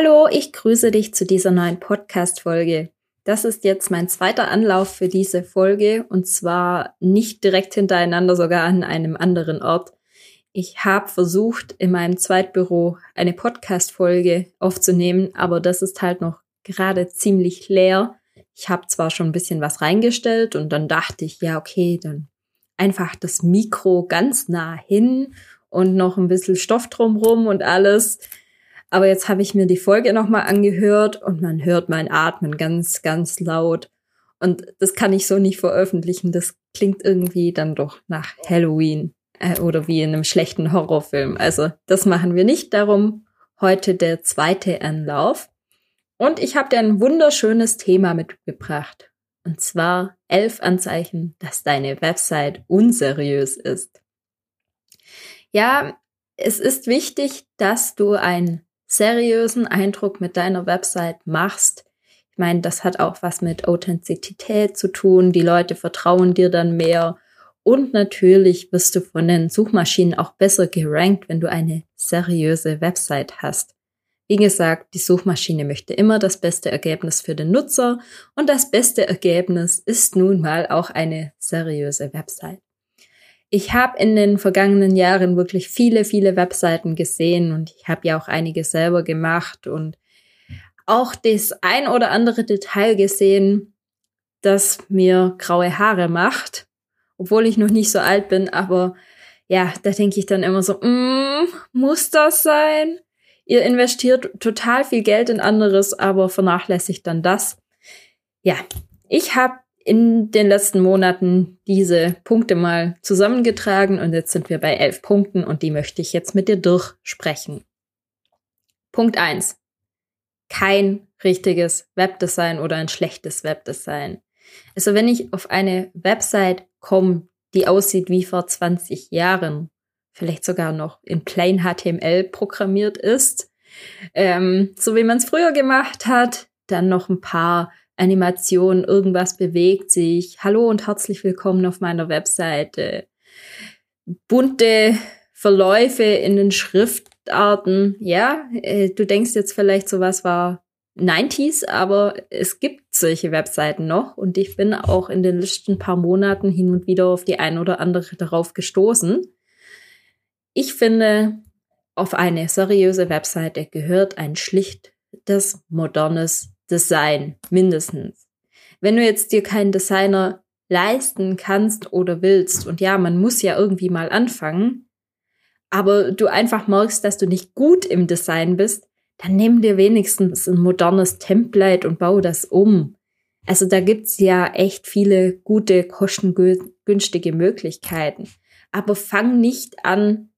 Hallo, ich grüße dich zu dieser neuen Podcast-Folge. Das ist jetzt mein zweiter Anlauf für diese Folge und zwar nicht direkt hintereinander, sogar an einem anderen Ort. Ich habe versucht, in meinem Zweitbüro eine Podcast-Folge aufzunehmen, aber das ist halt noch gerade ziemlich leer. Ich habe zwar schon ein bisschen was reingestellt und dann dachte ich, ja, okay, dann einfach das Mikro ganz nah hin und noch ein bisschen Stoff drumrum und alles. Aber jetzt habe ich mir die Folge nochmal angehört und man hört mein Atmen ganz, ganz laut. Und das kann ich so nicht veröffentlichen. Das klingt irgendwie dann doch nach Halloween äh, oder wie in einem schlechten Horrorfilm. Also das machen wir nicht. Darum heute der zweite Anlauf. Und ich habe dir ein wunderschönes Thema mitgebracht. Und zwar elf Anzeichen, dass deine Website unseriös ist. Ja, es ist wichtig, dass du ein seriösen Eindruck mit deiner Website machst. Ich meine, das hat auch was mit Authentizität zu tun. Die Leute vertrauen dir dann mehr. Und natürlich wirst du von den Suchmaschinen auch besser gerankt, wenn du eine seriöse Website hast. Wie gesagt, die Suchmaschine möchte immer das beste Ergebnis für den Nutzer und das beste Ergebnis ist nun mal auch eine seriöse Website. Ich habe in den vergangenen Jahren wirklich viele, viele Webseiten gesehen und ich habe ja auch einige selber gemacht und auch das ein oder andere Detail gesehen, das mir graue Haare macht, obwohl ich noch nicht so alt bin, aber ja, da denke ich dann immer so, mm, muss das sein? Ihr investiert total viel Geld in anderes, aber vernachlässigt dann das. Ja, ich habe in den letzten Monaten diese Punkte mal zusammengetragen und jetzt sind wir bei elf Punkten und die möchte ich jetzt mit dir durchsprechen. Punkt eins: Kein richtiges Webdesign oder ein schlechtes Webdesign. Also wenn ich auf eine Website komme, die aussieht wie vor 20 Jahren, vielleicht sogar noch in Plain HTML programmiert ist, ähm, so wie man es früher gemacht hat, dann noch ein paar Animation, irgendwas bewegt sich. Hallo und herzlich willkommen auf meiner Webseite. Bunte Verläufe in den Schriftarten. Ja, äh, du denkst jetzt vielleicht, sowas war 90s, aber es gibt solche Webseiten noch und ich bin auch in den letzten paar Monaten hin und wieder auf die ein oder andere darauf gestoßen. Ich finde, auf eine seriöse Webseite gehört ein schlichtes, modernes Design, mindestens. Wenn du jetzt dir keinen Designer leisten kannst oder willst, und ja, man muss ja irgendwie mal anfangen, aber du einfach merkst, dass du nicht gut im Design bist, dann nimm dir wenigstens ein modernes Template und bau das um. Also da gibt's ja echt viele gute, kostengünstige Möglichkeiten. Aber fang nicht an,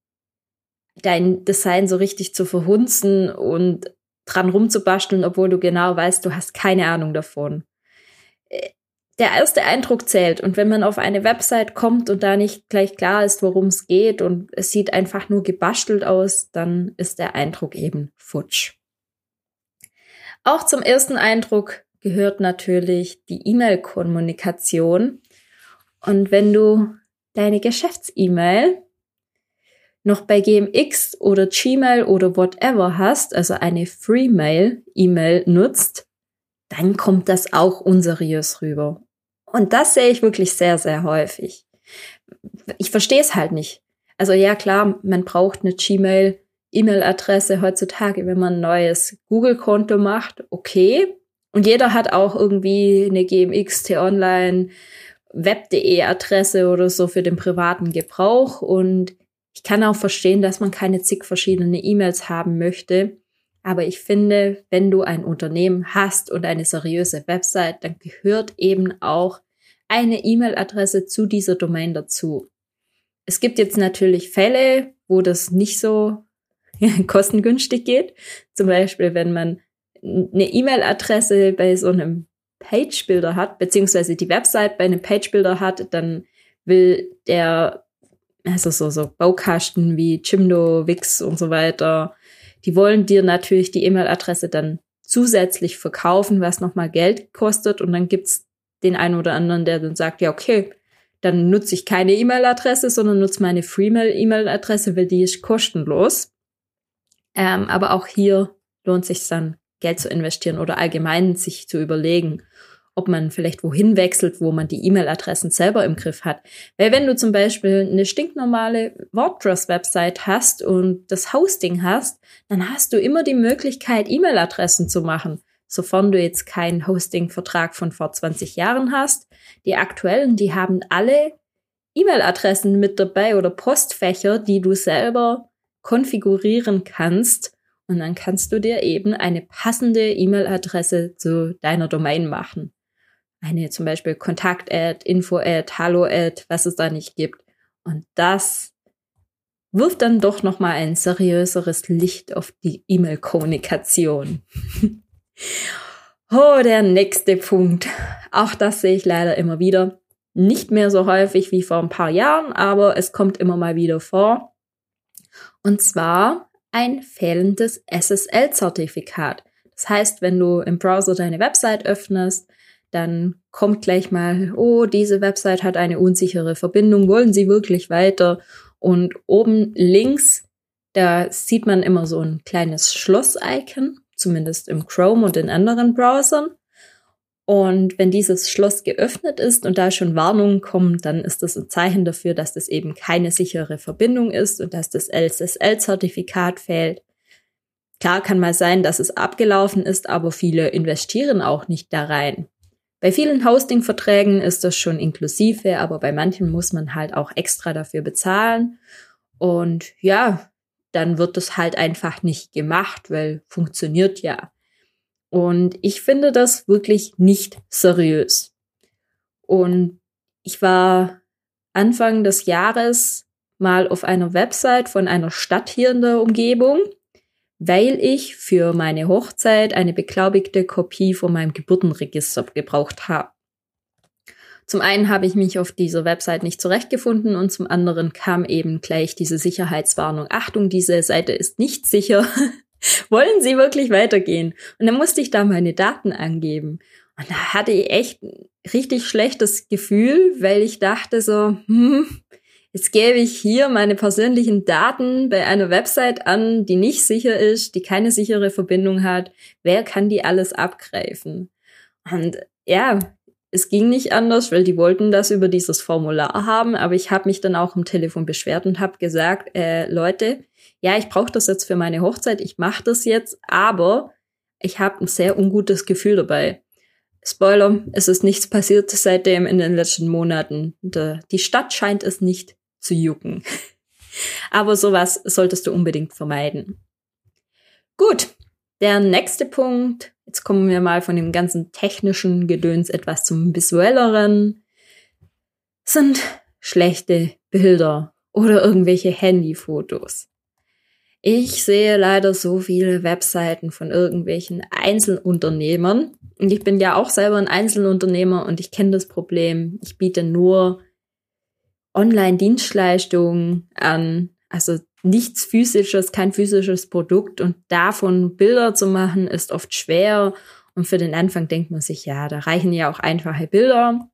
dein Design so richtig zu verhunzen und dran rumzubasteln, obwohl du genau weißt, du hast keine Ahnung davon. Äh, der erste Eindruck zählt und wenn man auf eine Website kommt und da nicht gleich klar ist, worum es geht und es sieht einfach nur gebastelt aus, dann ist der Eindruck eben futsch. Auch zum ersten Eindruck gehört natürlich die E-Mail-Kommunikation. Und wenn du deine Geschäfts-E-Mail noch bei GMX oder Gmail oder whatever hast, also eine Freemail-E-Mail nutzt, dann kommt das auch unseriös rüber. Und das sehe ich wirklich sehr, sehr häufig. Ich verstehe es halt nicht. Also ja, klar, man braucht eine Gmail, E-Mail-Adresse heutzutage, wenn man ein neues Google-Konto macht, okay. Und jeder hat auch irgendwie eine GMX, T-Online, Web.de Adresse oder so für den privaten Gebrauch. Und ich kann auch verstehen, dass man keine zig verschiedene E-Mails haben möchte. Aber ich finde, wenn du ein Unternehmen hast und eine seriöse Website, dann gehört eben auch eine E-Mail-Adresse zu dieser Domain dazu. Es gibt jetzt natürlich Fälle, wo das nicht so kostengünstig geht. Zum Beispiel, wenn man eine E-Mail-Adresse bei so einem Page-Builder hat, beziehungsweise die Website bei einem Page-Builder hat, dann will der, also so, so Baukasten wie Jimdo, Wix und so weiter, die wollen dir natürlich die E-Mail-Adresse dann zusätzlich verkaufen, was nochmal Geld kostet. Und dann gibt's den einen oder anderen, der dann sagt, ja, okay, dann nutze ich keine E-Mail-Adresse, sondern nutze meine Freemail-E-Mail-Adresse, weil die ist kostenlos. Ähm, aber auch hier lohnt sich dann, Geld zu investieren oder allgemein sich zu überlegen, ob man vielleicht wohin wechselt, wo man die E-Mail-Adressen selber im Griff hat. Weil wenn du zum Beispiel eine stinknormale WordPress-Website hast und das Hosting hast, dann hast du immer die Möglichkeit, E-Mail-Adressen zu machen, sofern du jetzt keinen Hosting-Vertrag von vor 20 Jahren hast. Die aktuellen, die haben alle E-Mail-Adressen mit dabei oder Postfächer, die du selber konfigurieren kannst. Und dann kannst du dir eben eine passende E-Mail-Adresse zu deiner Domain machen eine zum Beispiel Kontakt-Ad, Info-Ad, Hallo-Ad, was es da nicht gibt. Und das wirft dann doch noch mal ein seriöseres Licht auf die E-Mail-Kommunikation. oh, der nächste Punkt. Auch das sehe ich leider immer wieder. Nicht mehr so häufig wie vor ein paar Jahren, aber es kommt immer mal wieder vor. Und zwar ein fehlendes SSL-Zertifikat. Das heißt, wenn du im Browser deine Website öffnest, dann kommt gleich mal, oh, diese Website hat eine unsichere Verbindung, wollen Sie wirklich weiter? Und oben links, da sieht man immer so ein kleines Schloss-Icon, zumindest im Chrome und in anderen Browsern. Und wenn dieses Schloss geöffnet ist und da schon Warnungen kommen, dann ist das ein Zeichen dafür, dass das eben keine sichere Verbindung ist und dass das SSL-Zertifikat fehlt. Klar kann mal sein, dass es abgelaufen ist, aber viele investieren auch nicht da rein. Bei vielen Hosting-Verträgen ist das schon inklusive, aber bei manchen muss man halt auch extra dafür bezahlen. Und ja, dann wird das halt einfach nicht gemacht, weil funktioniert ja. Und ich finde das wirklich nicht seriös. Und ich war Anfang des Jahres mal auf einer Website von einer Stadt hier in der Umgebung weil ich für meine Hochzeit eine beglaubigte Kopie von meinem Geburtenregister gebraucht habe. Zum einen habe ich mich auf dieser Website nicht zurechtgefunden und zum anderen kam eben gleich diese Sicherheitswarnung. Achtung, diese Seite ist nicht sicher. Wollen Sie wirklich weitergehen? Und dann musste ich da meine Daten angeben. Und da hatte ich echt ein richtig schlechtes Gefühl, weil ich dachte so, hm, Jetzt gebe ich hier meine persönlichen Daten bei einer Website an, die nicht sicher ist, die keine sichere Verbindung hat. Wer kann die alles abgreifen? Und ja, es ging nicht anders, weil die wollten das über dieses Formular haben, aber ich habe mich dann auch im Telefon beschwert und habe gesagt, äh, Leute, ja, ich brauche das jetzt für meine Hochzeit, ich mache das jetzt, aber ich habe ein sehr ungutes Gefühl dabei. Spoiler, es ist nichts passiert seitdem in den letzten Monaten. Die Stadt scheint es nicht zu jucken. Aber sowas solltest du unbedingt vermeiden. Gut, der nächste Punkt. Jetzt kommen wir mal von dem ganzen technischen Gedöns etwas zum visuelleren. Sind schlechte Bilder oder irgendwelche Handyfotos. Ich sehe leider so viele Webseiten von irgendwelchen Einzelunternehmern. Und ich bin ja auch selber ein Einzelunternehmer und ich kenne das Problem. Ich biete nur Online-Dienstleistungen an, also nichts physisches, kein physisches Produkt und davon Bilder zu machen, ist oft schwer. Und für den Anfang denkt man sich, ja, da reichen ja auch einfache Bilder.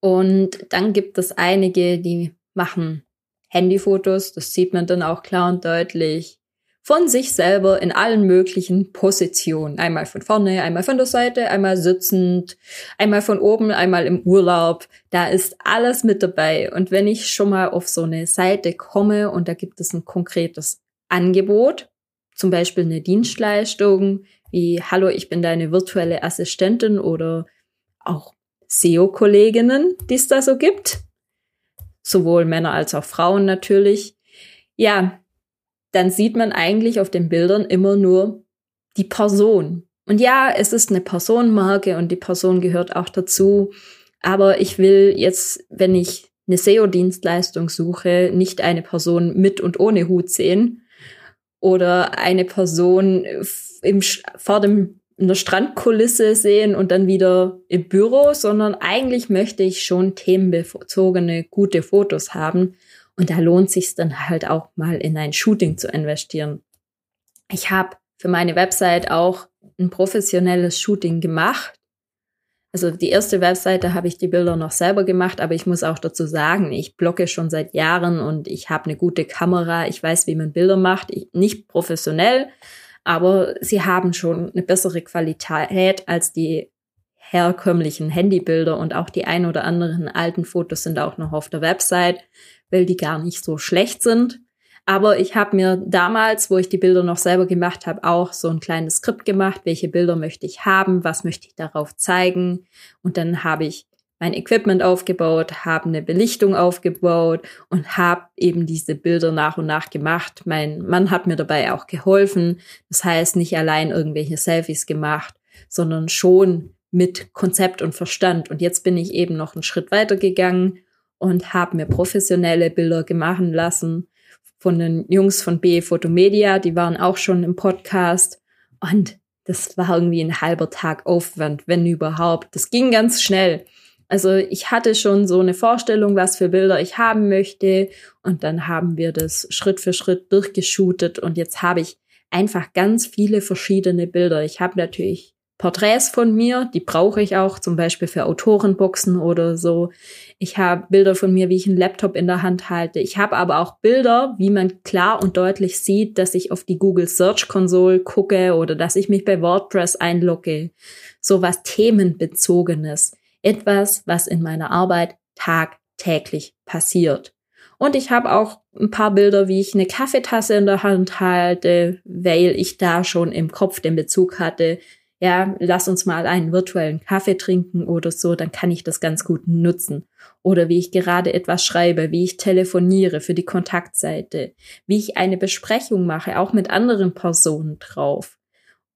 Und dann gibt es einige, die machen Handyfotos, das sieht man dann auch klar und deutlich von sich selber in allen möglichen Positionen. Einmal von vorne, einmal von der Seite, einmal sitzend, einmal von oben, einmal im Urlaub. Da ist alles mit dabei. Und wenn ich schon mal auf so eine Seite komme und da gibt es ein konkretes Angebot, zum Beispiel eine Dienstleistung wie Hallo, ich bin deine virtuelle Assistentin oder auch SEO-Kolleginnen, die es da so gibt. Sowohl Männer als auch Frauen natürlich. Ja, dann sieht man eigentlich auf den Bildern immer nur die Person. Und ja, es ist eine Personenmarke und die Person gehört auch dazu. Aber ich will jetzt, wenn ich eine SEO-Dienstleistung suche, nicht eine Person mit und ohne Hut sehen, oder eine Person im, vor dem in der Strandkulisse sehen und dann wieder im Büro, sondern eigentlich möchte ich schon themenbezogene gute Fotos haben. Und da lohnt sich dann halt auch mal in ein Shooting zu investieren. Ich habe für meine Website auch ein professionelles Shooting gemacht. Also die erste Webseite habe ich die Bilder noch selber gemacht, aber ich muss auch dazu sagen, ich blogge schon seit Jahren und ich habe eine gute Kamera. Ich weiß, wie man Bilder macht. Ich, nicht professionell, aber sie haben schon eine bessere Qualität als die herkömmlichen Handybilder und auch die ein oder anderen alten Fotos sind auch noch auf der Website, weil die gar nicht so schlecht sind. Aber ich habe mir damals, wo ich die Bilder noch selber gemacht habe, auch so ein kleines Skript gemacht, welche Bilder möchte ich haben, was möchte ich darauf zeigen. Und dann habe ich mein Equipment aufgebaut, habe eine Belichtung aufgebaut und habe eben diese Bilder nach und nach gemacht. Mein Mann hat mir dabei auch geholfen. Das heißt, nicht allein irgendwelche Selfies gemacht, sondern schon mit Konzept und Verstand. Und jetzt bin ich eben noch einen Schritt weiter gegangen und habe mir professionelle Bilder gemacht lassen von den Jungs von B Photomedia. Die waren auch schon im Podcast. Und das war irgendwie ein halber Tag Aufwand, wenn überhaupt. Das ging ganz schnell. Also ich hatte schon so eine Vorstellung, was für Bilder ich haben möchte. Und dann haben wir das Schritt für Schritt durchgeshootet. Und jetzt habe ich einfach ganz viele verschiedene Bilder. Ich habe natürlich Porträts von mir, die brauche ich auch zum Beispiel für Autorenboxen oder so. Ich habe Bilder von mir, wie ich einen Laptop in der Hand halte. Ich habe aber auch Bilder, wie man klar und deutlich sieht, dass ich auf die Google Search Console gucke oder dass ich mich bei WordPress einlogge. So was themenbezogenes etwas, was in meiner Arbeit tagtäglich passiert. Und ich habe auch ein paar Bilder, wie ich eine Kaffeetasse in der Hand halte, weil ich da schon im Kopf den Bezug hatte, ja, lass uns mal einen virtuellen Kaffee trinken oder so, dann kann ich das ganz gut nutzen. Oder wie ich gerade etwas schreibe, wie ich telefoniere für die Kontaktseite, wie ich eine Besprechung mache, auch mit anderen Personen drauf.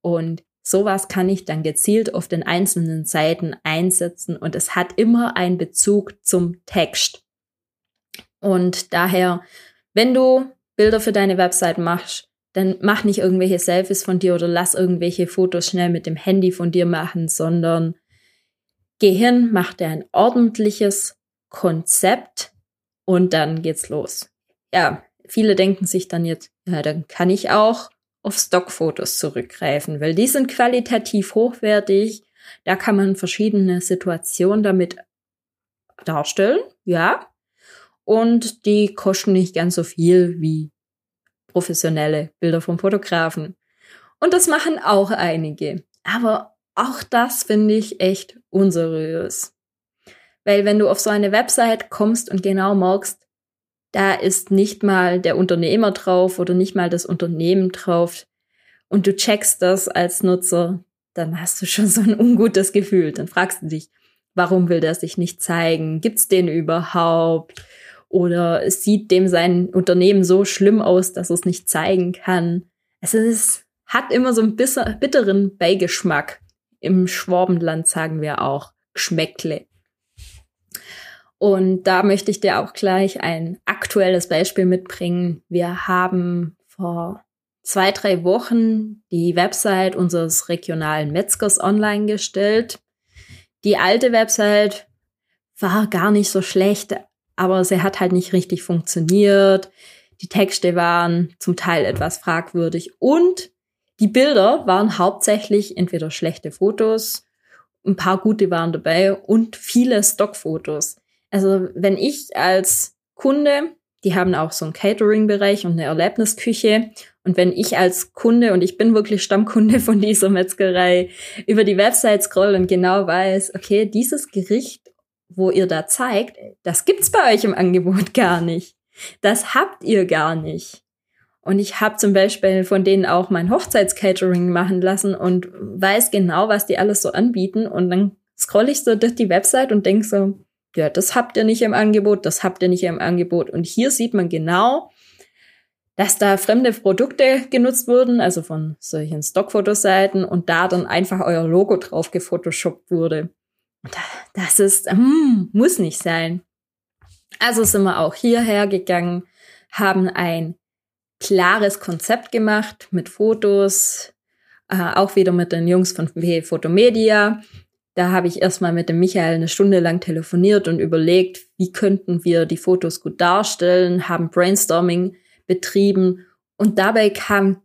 Und Sowas kann ich dann gezielt auf den einzelnen Seiten einsetzen und es hat immer einen Bezug zum Text. Und daher, wenn du Bilder für deine Website machst, dann mach nicht irgendwelche Selfies von dir oder lass irgendwelche Fotos schnell mit dem Handy von dir machen, sondern geh hin, mach dir ein ordentliches Konzept und dann geht's los. Ja, viele denken sich dann jetzt, ja, dann kann ich auch auf Stockfotos zurückgreifen, weil die sind qualitativ hochwertig. Da kann man verschiedene Situationen damit darstellen, ja. Und die kosten nicht ganz so viel wie professionelle Bilder vom Fotografen. Und das machen auch einige. Aber auch das finde ich echt unseriös. Weil wenn du auf so eine Website kommst und genau merkst, da ist nicht mal der Unternehmer drauf oder nicht mal das Unternehmen drauf und du checkst das als Nutzer, dann hast du schon so ein ungutes Gefühl. Dann fragst du dich, warum will der sich nicht zeigen? Gibt's den überhaupt? Oder sieht dem sein Unternehmen so schlimm aus, dass es nicht zeigen kann? Es hat immer so ein bisschen bitteren Beigeschmack. Im Schwabenland sagen wir auch Geschmäckle. Und da möchte ich dir auch gleich ein aktuelles Beispiel mitbringen. Wir haben vor zwei, drei Wochen die Website unseres regionalen Metzgers online gestellt. Die alte Website war gar nicht so schlecht, aber sie hat halt nicht richtig funktioniert. Die Texte waren zum Teil etwas fragwürdig und die Bilder waren hauptsächlich entweder schlechte Fotos, ein paar gute waren dabei und viele Stockfotos. Also wenn ich als Kunde, die haben auch so einen Catering-Bereich und eine Erlebnisküche. Und wenn ich als Kunde, und ich bin wirklich Stammkunde von dieser Metzgerei, über die Website scroll und genau weiß, okay, dieses Gericht, wo ihr da zeigt, das gibt's bei euch im Angebot gar nicht. Das habt ihr gar nicht. Und ich habe zum Beispiel von denen auch mein Hochzeitscatering machen lassen und weiß genau, was die alles so anbieten. Und dann scroll ich so durch die Website und denk so, ja, das habt ihr nicht im Angebot, das habt ihr nicht im Angebot. Und hier sieht man genau, dass da fremde Produkte genutzt wurden, also von solchen Stockfotoseiten und da dann einfach euer Logo drauf gefotoshoppt wurde. Das ist, hm, muss nicht sein. Also sind wir auch hierher gegangen, haben ein klares Konzept gemacht mit Fotos, äh, auch wieder mit den Jungs von Photomedia. Da habe ich erstmal mit dem Michael eine Stunde lang telefoniert und überlegt, wie könnten wir die Fotos gut darstellen, haben Brainstorming betrieben und dabei kamen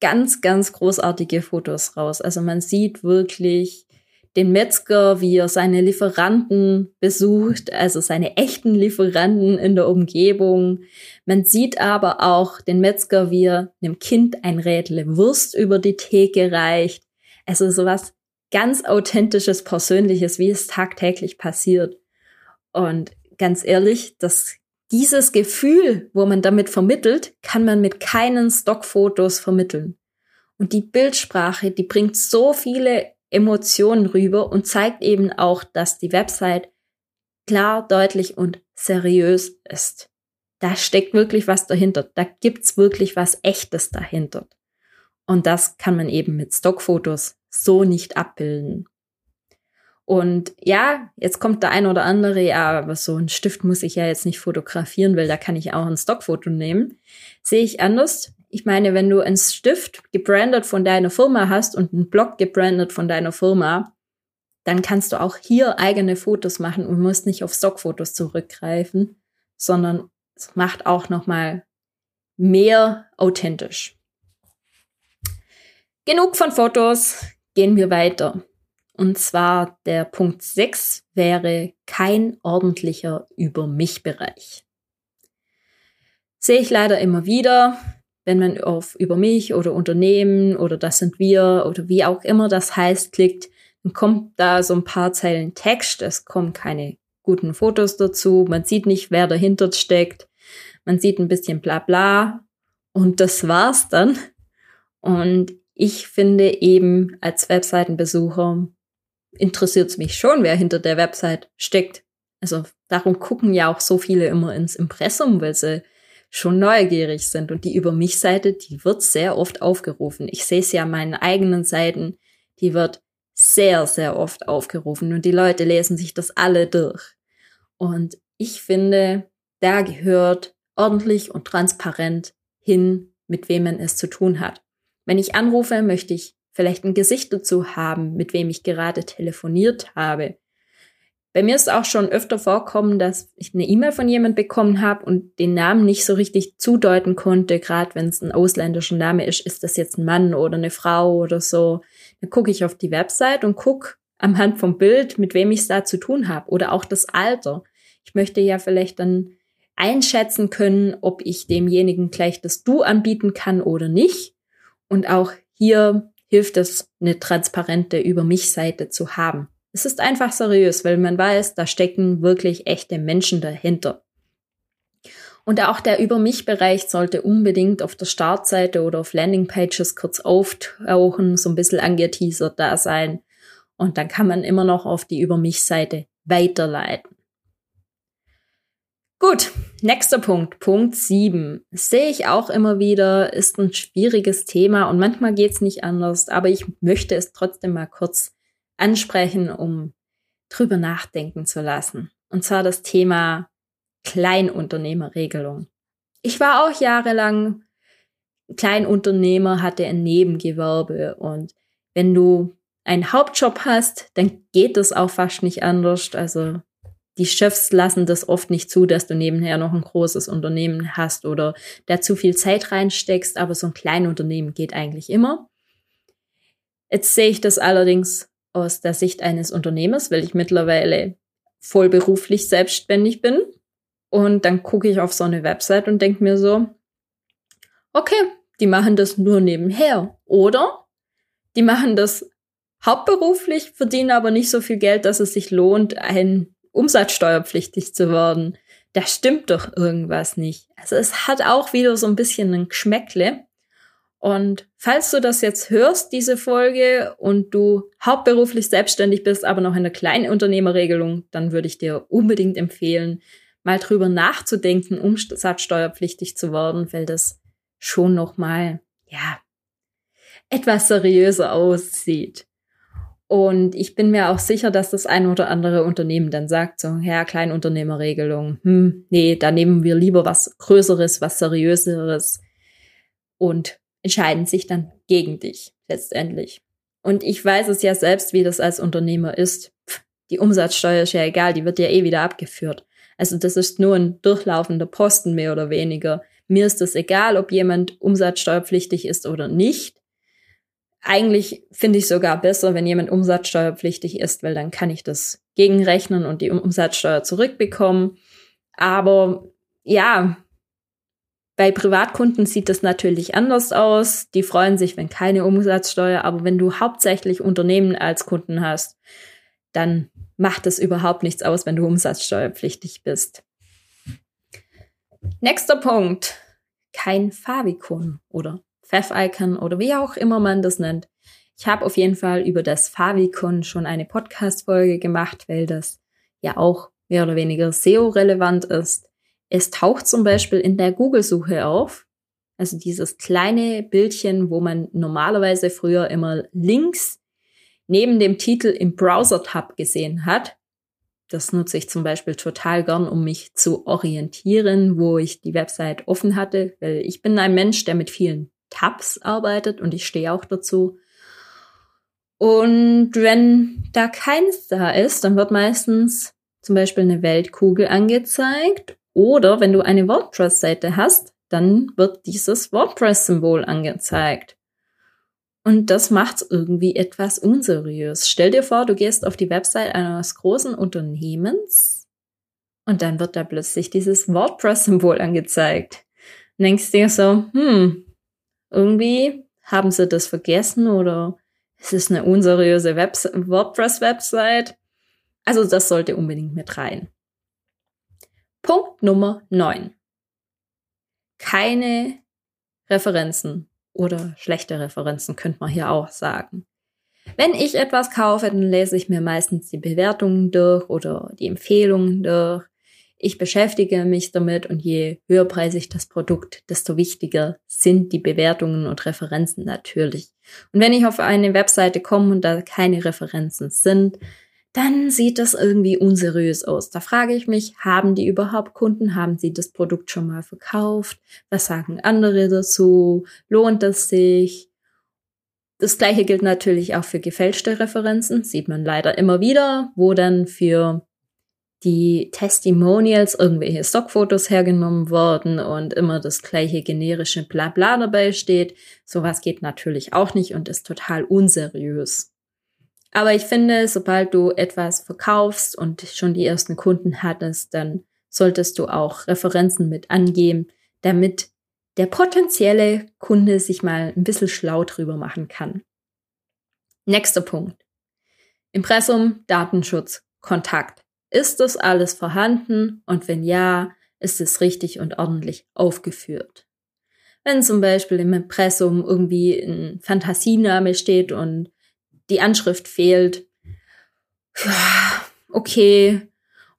ganz, ganz großartige Fotos raus. Also man sieht wirklich den Metzger, wie er seine Lieferanten besucht, also seine echten Lieferanten in der Umgebung. Man sieht aber auch den Metzger, wie er einem Kind ein Rädle Wurst über die Theke reicht. Also sowas ganz authentisches, persönliches, wie es tagtäglich passiert. Und ganz ehrlich, das, dieses Gefühl, wo man damit vermittelt, kann man mit keinen Stockfotos vermitteln. Und die Bildsprache, die bringt so viele Emotionen rüber und zeigt eben auch, dass die Website klar, deutlich und seriös ist. Da steckt wirklich was dahinter. Da gibt's wirklich was Echtes dahinter. Und das kann man eben mit Stockfotos so nicht abbilden. Und ja, jetzt kommt der ein oder andere, ja, aber so ein Stift muss ich ja jetzt nicht fotografieren, weil da kann ich auch ein Stockfoto nehmen. Sehe ich anders. Ich meine, wenn du einen Stift gebrandet von deiner Firma hast und einen Blog gebrandet von deiner Firma, dann kannst du auch hier eigene Fotos machen und musst nicht auf Stockfotos zurückgreifen, sondern es macht auch noch mal mehr authentisch. Genug von Fotos, gehen wir weiter. Und zwar der Punkt 6 wäre kein ordentlicher Über mich Bereich. Sehe ich leider immer wieder, wenn man auf über mich oder Unternehmen oder das sind wir oder wie auch immer das heißt klickt, dann kommt da so ein paar Zeilen Text, es kommen keine guten Fotos dazu, man sieht nicht, wer dahinter steckt, man sieht ein bisschen bla bla und das war's dann. Und ich finde eben als Webseitenbesucher interessiert es mich schon, wer hinter der Website steckt. Also darum gucken ja auch so viele immer ins Impressum, weil sie schon neugierig sind. Und die Über mich Seite, die wird sehr oft aufgerufen. Ich sehe es ja an meinen eigenen Seiten, die wird sehr, sehr oft aufgerufen und die Leute lesen sich das alle durch. Und ich finde, da gehört ordentlich und transparent hin, mit wem man es zu tun hat. Wenn ich anrufe, möchte ich vielleicht ein Gesicht dazu haben, mit wem ich gerade telefoniert habe. Bei mir ist auch schon öfter vorkommen, dass ich eine E-Mail von jemand bekommen habe und den Namen nicht so richtig zudeuten konnte, gerade wenn es ein ausländischer Name ist, ist das jetzt ein Mann oder eine Frau oder so. Dann gucke ich auf die Website und gucke am Hand vom Bild, mit wem ich es da zu tun habe oder auch das Alter. Ich möchte ja vielleicht dann einschätzen können, ob ich demjenigen gleich das Du anbieten kann oder nicht. Und auch hier hilft es, eine transparente Über mich Seite zu haben. Es ist einfach seriös, weil man weiß, da stecken wirklich echte Menschen dahinter. Und auch der Über mich Bereich sollte unbedingt auf der Startseite oder auf Landingpages kurz auftauchen, so ein bisschen angeteasert da sein. Und dann kann man immer noch auf die Über mich Seite weiterleiten. Gut, nächster Punkt, Punkt 7. Sehe ich auch immer wieder, ist ein schwieriges Thema und manchmal geht's nicht anders, aber ich möchte es trotzdem mal kurz ansprechen, um drüber nachdenken zu lassen. Und zwar das Thema Kleinunternehmerregelung. Ich war auch jahrelang Kleinunternehmer, hatte ein Nebengewerbe und wenn du einen Hauptjob hast, dann geht das auch fast nicht anders. Also die Chefs lassen das oft nicht zu, dass du nebenher noch ein großes Unternehmen hast oder da zu viel Zeit reinsteckst, aber so ein Kleinunternehmen geht eigentlich immer. Jetzt sehe ich das allerdings aus der Sicht eines Unternehmers, weil ich mittlerweile vollberuflich selbstständig bin. Und dann gucke ich auf so eine Website und denke mir so, okay, die machen das nur nebenher. Oder die machen das hauptberuflich, verdienen aber nicht so viel Geld, dass es sich lohnt, ein umsatzsteuerpflichtig zu werden. Da stimmt doch irgendwas nicht. Also es hat auch wieder so ein bisschen ein Geschmäckle. Und falls du das jetzt hörst, diese Folge, und du hauptberuflich selbstständig bist, aber noch in der Kleinunternehmerregelung, dann würde ich dir unbedingt empfehlen, mal drüber nachzudenken, umsatzsteuerpflichtig zu werden, weil das schon noch mal, ja, etwas seriöser aussieht. Und ich bin mir auch sicher, dass das ein oder andere Unternehmen dann sagt, so, ja, Kleinunternehmerregelung, hm, nee, da nehmen wir lieber was Größeres, was Seriöseres und entscheiden sich dann gegen dich letztendlich. Und ich weiß es ja selbst, wie das als Unternehmer ist. Die Umsatzsteuer ist ja egal, die wird ja eh wieder abgeführt. Also das ist nur ein durchlaufender Posten mehr oder weniger. Mir ist es egal, ob jemand umsatzsteuerpflichtig ist oder nicht. Eigentlich finde ich sogar besser, wenn jemand umsatzsteuerpflichtig ist, weil dann kann ich das gegenrechnen und die Umsatzsteuer zurückbekommen. Aber ja, bei Privatkunden sieht das natürlich anders aus. Die freuen sich, wenn keine Umsatzsteuer, aber wenn du hauptsächlich Unternehmen als Kunden hast, dann macht es überhaupt nichts aus, wenn du umsatzsteuerpflichtig bist. Nächster Punkt. Kein Favicon oder Pfeff-Icon oder wie auch immer man das nennt. Ich habe auf jeden Fall über das Favicon schon eine Podcast-Folge gemacht, weil das ja auch mehr oder weniger SEO-relevant ist. Es taucht zum Beispiel in der Google-Suche auf. Also dieses kleine Bildchen, wo man normalerweise früher immer links neben dem Titel im Browser-Tab gesehen hat. Das nutze ich zum Beispiel total gern, um mich zu orientieren, wo ich die Website offen hatte, weil ich bin ein Mensch, der mit vielen Tabs arbeitet und ich stehe auch dazu. Und wenn da keins da ist, dann wird meistens zum Beispiel eine Weltkugel angezeigt. Oder wenn du eine WordPress-Seite hast, dann wird dieses WordPress-Symbol angezeigt. Und das macht's irgendwie etwas unseriös. Stell dir vor, du gehst auf die Website eines großen Unternehmens und dann wird da plötzlich dieses WordPress-Symbol angezeigt. Und denkst dir so, hm, irgendwie haben sie das vergessen oder es ist eine unseriöse WordPress-Website. Also das sollte unbedingt mit rein. Punkt Nummer 9. Keine Referenzen oder schlechte Referenzen, könnte man hier auch sagen. Wenn ich etwas kaufe, dann lese ich mir meistens die Bewertungen durch oder die Empfehlungen durch. Ich beschäftige mich damit und je höherpreisig das Produkt, desto wichtiger sind die Bewertungen und Referenzen natürlich. Und wenn ich auf eine Webseite komme und da keine Referenzen sind, dann sieht das irgendwie unseriös aus. Da frage ich mich, haben die überhaupt Kunden? Haben sie das Produkt schon mal verkauft? Was sagen andere dazu? Lohnt es sich? Das gleiche gilt natürlich auch für gefälschte Referenzen, sieht man leider immer wieder, wo dann für die Testimonials irgendwelche Stockfotos hergenommen worden und immer das gleiche generische Blabla dabei steht. Sowas geht natürlich auch nicht und ist total unseriös. Aber ich finde, sobald du etwas verkaufst und schon die ersten Kunden hattest, dann solltest du auch Referenzen mit angeben, damit der potenzielle Kunde sich mal ein bisschen schlau drüber machen kann. Nächster Punkt. Impressum, Datenschutz, Kontakt. Ist das alles vorhanden? Und wenn ja, ist es richtig und ordentlich aufgeführt? Wenn zum Beispiel im Impressum irgendwie ein Fantasiename steht und die Anschrift fehlt. Okay.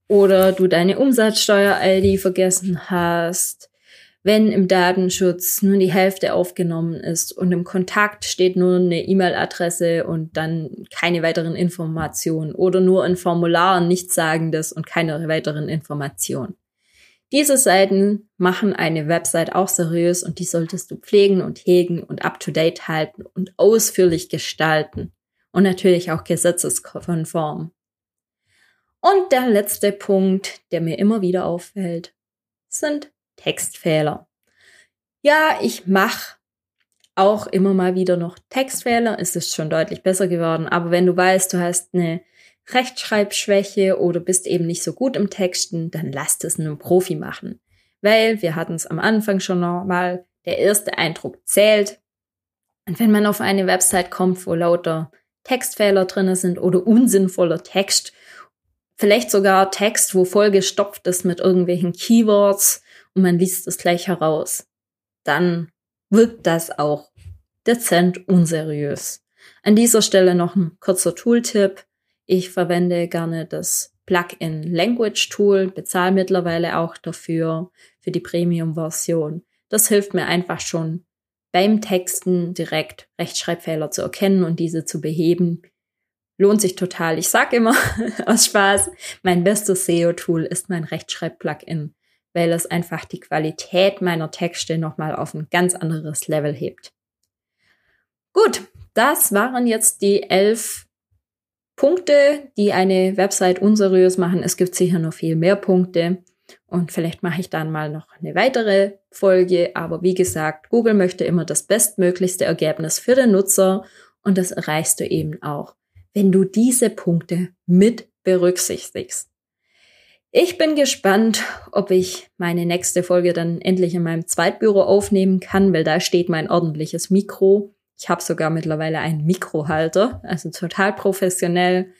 Oder du deine Umsatzsteuer-ID vergessen hast. Wenn im Datenschutz nur die Hälfte aufgenommen ist und im Kontakt steht nur eine E-Mail-Adresse und dann keine weiteren Informationen oder nur ein Formular und nichts sagendes und keine weiteren Informationen. Diese Seiten machen eine Website auch seriös und die solltest du pflegen und hegen und up-to-date halten und ausführlich gestalten und natürlich auch gesetzeskonform. Und der letzte Punkt, der mir immer wieder auffällt, sind Textfehler. Ja, ich mache auch immer mal wieder noch Textfehler. Es ist schon deutlich besser geworden. Aber wenn du weißt, du hast eine Rechtschreibschwäche oder bist eben nicht so gut im Texten, dann lass es einem Profi machen. Weil wir hatten es am Anfang schon nochmal, der erste Eindruck zählt. Und wenn man auf eine Website kommt, wo lauter Textfehler drinne sind oder unsinnvoller Text. Vielleicht sogar Text, wo vollgestopft ist mit irgendwelchen Keywords und man liest es gleich heraus. Dann wirkt das auch dezent unseriös. An dieser Stelle noch ein kurzer Tooltip. Ich verwende gerne das Plugin Language Tool, bezahle mittlerweile auch dafür, für die Premium-Version. Das hilft mir einfach schon beim Texten direkt Rechtschreibfehler zu erkennen und diese zu beheben. Lohnt sich total. Ich sag immer aus Spaß, mein bestes SEO-Tool ist mein Rechtschreib-Plugin, weil es einfach die Qualität meiner Texte nochmal auf ein ganz anderes Level hebt. Gut, das waren jetzt die elf Punkte, die eine Website unseriös machen. Es gibt sicher noch viel mehr Punkte. Und vielleicht mache ich dann mal noch eine weitere Folge. Aber wie gesagt, Google möchte immer das bestmöglichste Ergebnis für den Nutzer. Und das erreichst du eben auch, wenn du diese Punkte mit berücksichtigst. Ich bin gespannt, ob ich meine nächste Folge dann endlich in meinem Zweitbüro aufnehmen kann, weil da steht mein ordentliches Mikro. Ich habe sogar mittlerweile einen Mikrohalter, also total professionell.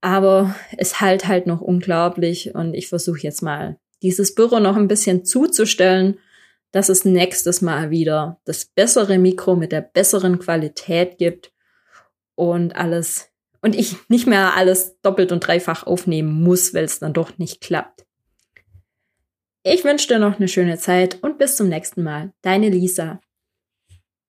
Aber es halt halt noch unglaublich und ich versuche jetzt mal dieses Büro noch ein bisschen zuzustellen, dass es nächstes Mal wieder das bessere Mikro mit der besseren Qualität gibt und alles und ich nicht mehr alles doppelt und dreifach aufnehmen muss, weil es dann doch nicht klappt. Ich wünsche dir noch eine schöne Zeit und bis zum nächsten Mal. Deine Lisa.